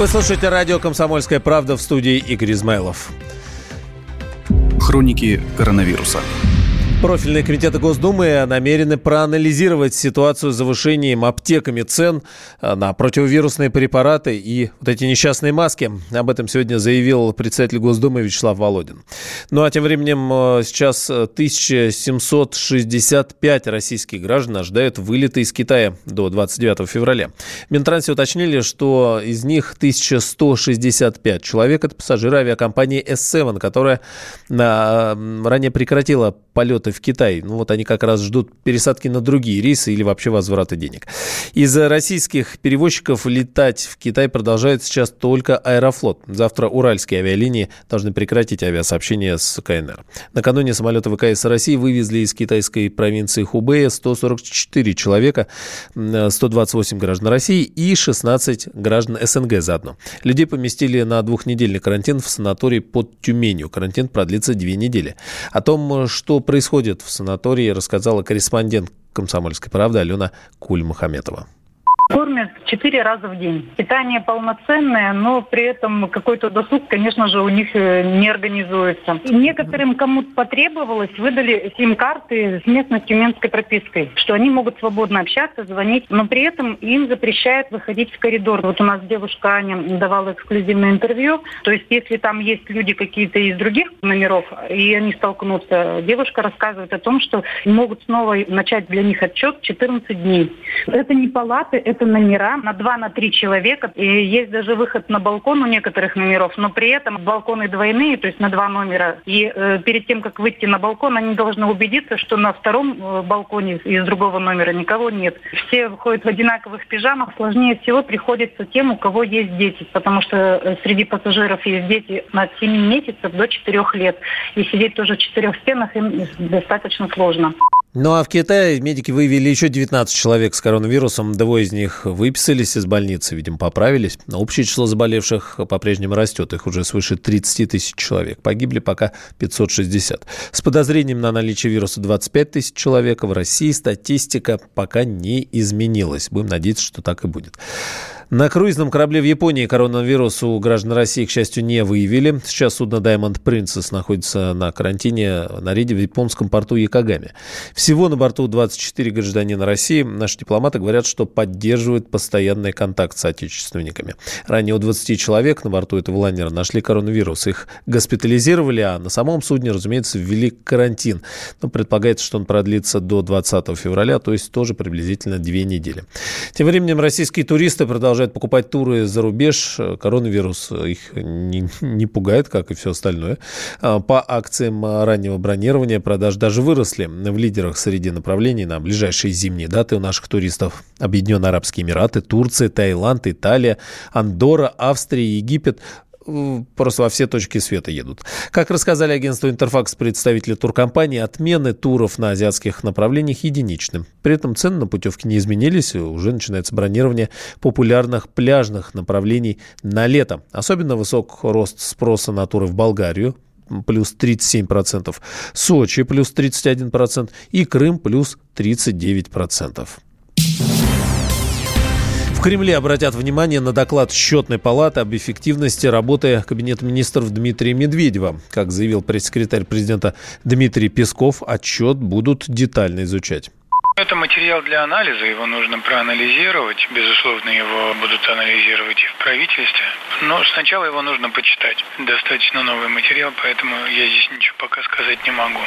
Вы слушаете радио «Комсомольская правда» в студии Игорь Измайлов. Хроники коронавируса. Профильные комитеты Госдумы намерены проанализировать ситуацию с завышением аптеками цен э, на противовирусные препараты и вот эти несчастные маски. Об этом сегодня заявил председатель Госдумы Вячеслав Володин. Ну а тем временем э, сейчас 1765 российских граждан ожидают вылета из Китая до 29 февраля. В Минтрансе уточнили, что из них 1165 человек – это пассажиры авиакомпании S7, которая э, ранее прекратила полеты в Китай. Ну вот они как раз ждут пересадки на другие рейсы или вообще возврата денег. Из российских перевозчиков летать в Китай продолжает сейчас только Аэрофлот. Завтра уральские авиалинии должны прекратить авиасообщение с КНР. Накануне самолеты ВКС России вывезли из китайской провинции Хубея 144 человека, 128 граждан России и 16 граждан СНГ заодно. Людей поместили на двухнедельный карантин в санаторий под Тюменью. Карантин продлится две недели. О том, что происходит в санатории, рассказала корреспондент «Комсомольской правды» Алена Куль-Мухаметова. Кормят четыре раза в день. Питание полноценное, но при этом какой-то досуг, конечно же, у них э, не организуется. И некоторым, кому потребовалось, выдали сим-карты с местной тюменской пропиской, что они могут свободно общаться, звонить, но при этом им запрещают выходить в коридор. Вот у нас девушка Аня давала эксклюзивное интервью, то есть если там есть люди какие-то из других номеров, и они столкнутся, девушка рассказывает о том, что могут снова начать для них отчет 14 дней. Это не палаты, это это номера на 2 на 3 человека. И есть даже выход на балкон у некоторых номеров, но при этом балконы двойные, то есть на два номера. И э, перед тем, как выйти на балкон, они должны убедиться, что на втором э, балконе из другого номера никого нет. Все выходят в одинаковых пижамах. Сложнее всего приходится тем, у кого есть дети, потому что э, среди пассажиров есть дети от 7 месяцев до 4 лет. И сидеть тоже в четырех стенах им достаточно сложно. Ну а в Китае медики выявили еще 19 человек с коронавирусом. Двое из них выписались из больницы, видимо, поправились. Общее число заболевших по-прежнему растет. Их уже свыше 30 тысяч человек. Погибли пока 560. С подозрением на наличие вируса 25 тысяч человек. В России статистика пока не изменилась. Будем надеяться, что так и будет. На круизном корабле в Японии коронавирус у граждан России, к счастью, не выявили. Сейчас судно Diamond Princess находится на карантине на рейде в японском порту Якогаме. Всего на борту 24 гражданина России. Наши дипломаты говорят, что поддерживают постоянный контакт с отечественниками. Ранее у 20 человек на борту этого лайнера нашли коронавирус. Их госпитализировали, а на самом судне, разумеется, ввели карантин. Но предполагается, что он продлится до 20 февраля, то есть тоже приблизительно две недели. Тем временем российские туристы продолжают продолжают покупать туры за рубеж. Коронавирус их не, не пугает, как и все остальное. А, по акциям раннего бронирования продажи даже выросли в лидерах среди направлений на ближайшие зимние даты у наших туристов. Объединенные Арабские Эмираты, Турция, Таиланд, Италия, Андора, Австрия, Египет просто во все точки света едут. Как рассказали агентству «Интерфакс» представители туркомпании, отмены туров на азиатских направлениях единичны. При этом цены на путевки не изменились, уже начинается бронирование популярных пляжных направлений на лето. Особенно высок рост спроса на туры в Болгарию, плюс 37%, Сочи плюс 31% и Крым плюс 39%. В Кремле обратят внимание на доклад счетной палаты об эффективности работы Кабинета министров Дмитрия Медведева. Как заявил пресс-секретарь президента Дмитрий Песков, отчет будут детально изучать. Это материал для анализа, его нужно проанализировать. Безусловно, его будут анализировать и в правительстве. Но сначала его нужно почитать. Достаточно новый материал, поэтому я здесь ничего пока сказать не могу.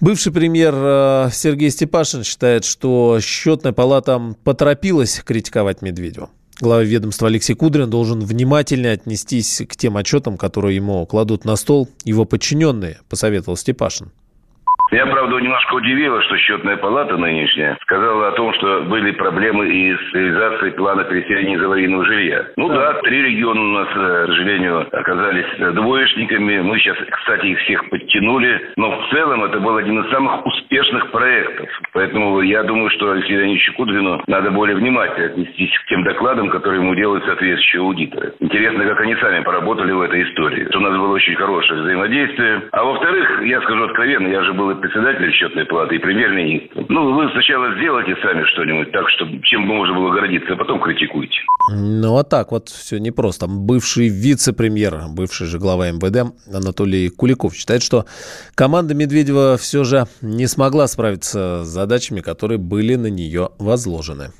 Бывший премьер э, Сергей Степашин считает, что счетная палата поторопилась критиковать Медведева. Глава ведомства Алексей Кудрин должен внимательно отнестись к тем отчетам, которые ему кладут на стол его подчиненные, посоветовал Степашин. Меня, правда, немножко удивило, что счетная палата нынешняя сказала о том, что были проблемы и с реализацией плана переселения из аварийного жилья. Ну да, три региона у нас, э, к сожалению, оказались двоечниками. Мы сейчас, кстати, их всех подтянули. Но в целом это был один из самых успешных проектов. Поэтому я думаю, что Алексею Леонидовичу Кудрину надо более внимательно отнестись к тем докладам, которые ему делают соответствующие аудиторы. Интересно, как они сами поработали в этой истории. У нас было очень хорошее взаимодействие. А во-вторых, я скажу откровенно, я же был председателя счетной палаты и премьер-министра. Ну, вы сначала сделайте сами что-нибудь так, чтобы чем можно было гордиться, а потом критикуйте. Ну, вот так вот все непросто. Бывший вице-премьер, бывший же глава МВД Анатолий Куликов считает, что команда Медведева все же не смогла справиться с задачами, которые были на нее возложены.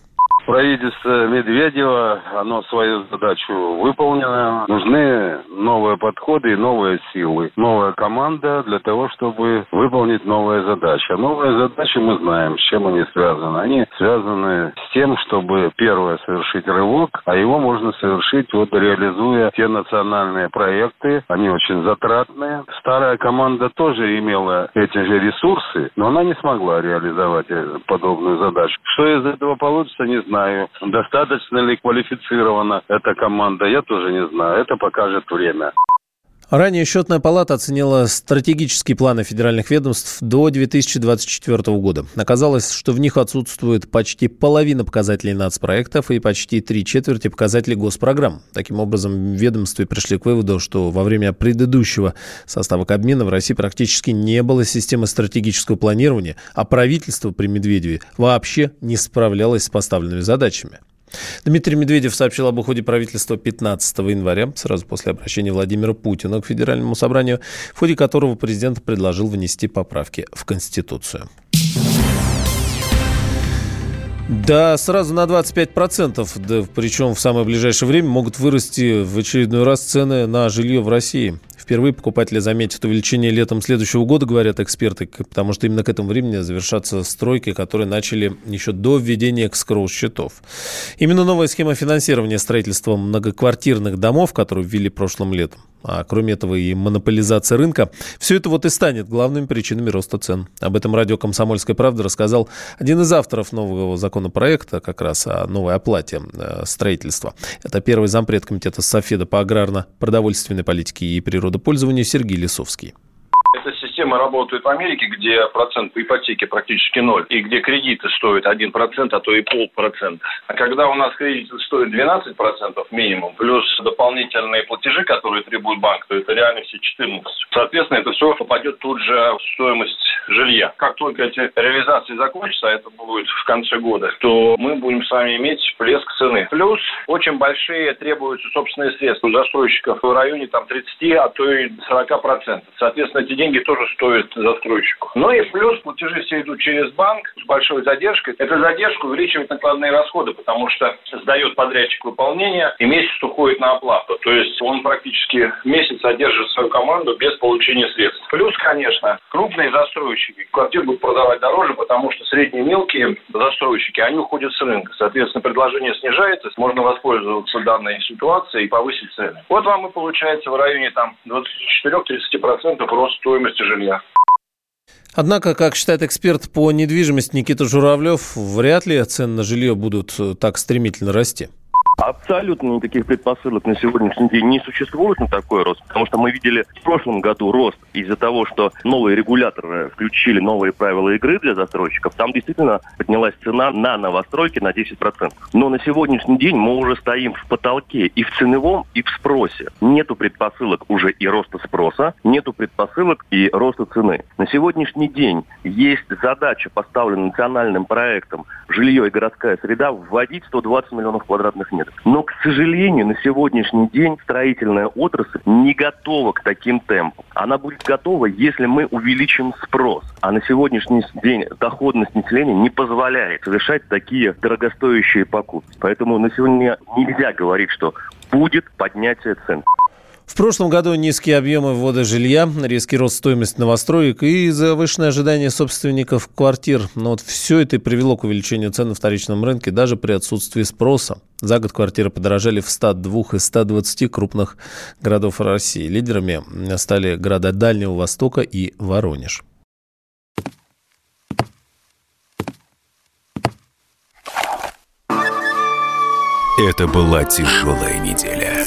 Правительство Медведева, оно свою задачу выполнено. Нужны новые подходы и новые силы. Новая команда для того, чтобы выполнить новые задачи. А новые задачи мы знаем, с чем они связаны. Они связаны с тем, чтобы первое совершить рывок, а его можно совершить вот реализуя те национальные проекты. Они очень затратные. Старая команда тоже имела эти же ресурсы, но она не смогла реализовать подобную задачу. Что из этого получится, не знаю знаю. Достаточно ли квалифицирована эта команда, я тоже не знаю. Это покажет время. Ранее счетная палата оценила стратегические планы федеральных ведомств до 2024 года. Оказалось, что в них отсутствует почти половина показателей нацпроектов и почти три четверти показателей госпрограмм. Таким образом, ведомства пришли к выводу, что во время предыдущего состава Кабмина в России практически не было системы стратегического планирования, а правительство при Медведеве вообще не справлялось с поставленными задачами. Дмитрий Медведев сообщил об уходе правительства 15 января, сразу после обращения Владимира Путина к Федеральному собранию, в ходе которого президент предложил внести поправки в Конституцию. Да, сразу на 25%, да, причем в самое ближайшее время могут вырасти в очередной раз цены на жилье в России. Впервые покупатели заметят увеличение летом следующего года, говорят эксперты, потому что именно к этому времени завершатся стройки, которые начали еще до введения экскроу-счетов. Именно новая схема финансирования строительства многоквартирных домов, которую ввели прошлым летом, а кроме этого и монополизация рынка, все это вот и станет главными причинами роста цен. Об этом радио «Комсомольская правда» рассказал один из авторов нового законопроекта, как раз о новой оплате э, строительства. Это первый зампред комитета Софеда по аграрно-продовольственной политике и природопользованию Сергей Лисовский система работает в Америке, где процент по ипотеке практически ноль, и где кредиты стоят 1%, а то и полпроцента. А когда у нас кредиты стоят 12% минимум, плюс дополнительные платежи, которые требует банк, то это реально все 14%. Соответственно, это все попадет тут же в стоимость жилья. Как только эти реализации закончатся, а это будет в конце года, то мы будем с вами иметь всплеск цены. Плюс очень большие требуются собственные средства у застройщиков в районе там 30, а то и 40%. Соответственно, эти деньги тоже стоит застройщику. Ну и плюс платежи все идут через банк с большой задержкой. Эта задержка увеличивает накладные расходы, потому что сдает подрядчик выполнение и месяц уходит на оплату. То есть он практически месяц содержит свою команду без получения средств. Плюс, конечно, крупные застройщики квартиры будут продавать дороже, потому что средние мелкие застройщики, они уходят с рынка. Соответственно, предложение снижается, можно воспользоваться данной ситуацией и повысить цены. Вот вам и получается в районе там 24-30% рост стоимости жилья. Однако, как считает эксперт по недвижимости Никита Журавлев, вряд ли цены на жилье будут так стремительно расти. Абсолютно никаких предпосылок на сегодняшний день не существует на такой рост, потому что мы видели в прошлом году рост из-за того, что новые регуляторы включили новые правила игры для застройщиков. Там действительно поднялась цена на новостройки на 10%. Но на сегодняшний день мы уже стоим в потолке и в ценовом, и в спросе. Нету предпосылок уже и роста спроса, нету предпосылок и роста цены. На сегодняшний день есть задача, поставленная национальным проектом «Жилье и городская среда» вводить 120 миллионов квадратных метров. Но, к сожалению, на сегодняшний день строительная отрасль не готова к таким темпам. Она будет готова, если мы увеличим спрос. А на сегодняшний день доходность населения не позволяет совершать такие дорогостоящие покупки. Поэтому на сегодня нельзя говорить, что будет поднятие цен. В прошлом году низкие объемы ввода жилья, резкий рост стоимости новостроек и завышенное ожидание собственников квартир. Но вот все это и привело к увеличению цен на вторичном рынке даже при отсутствии спроса. За год квартиры подорожали в 102 из 120 крупных городов России. Лидерами стали города Дальнего Востока и Воронеж. Это была тяжелая неделя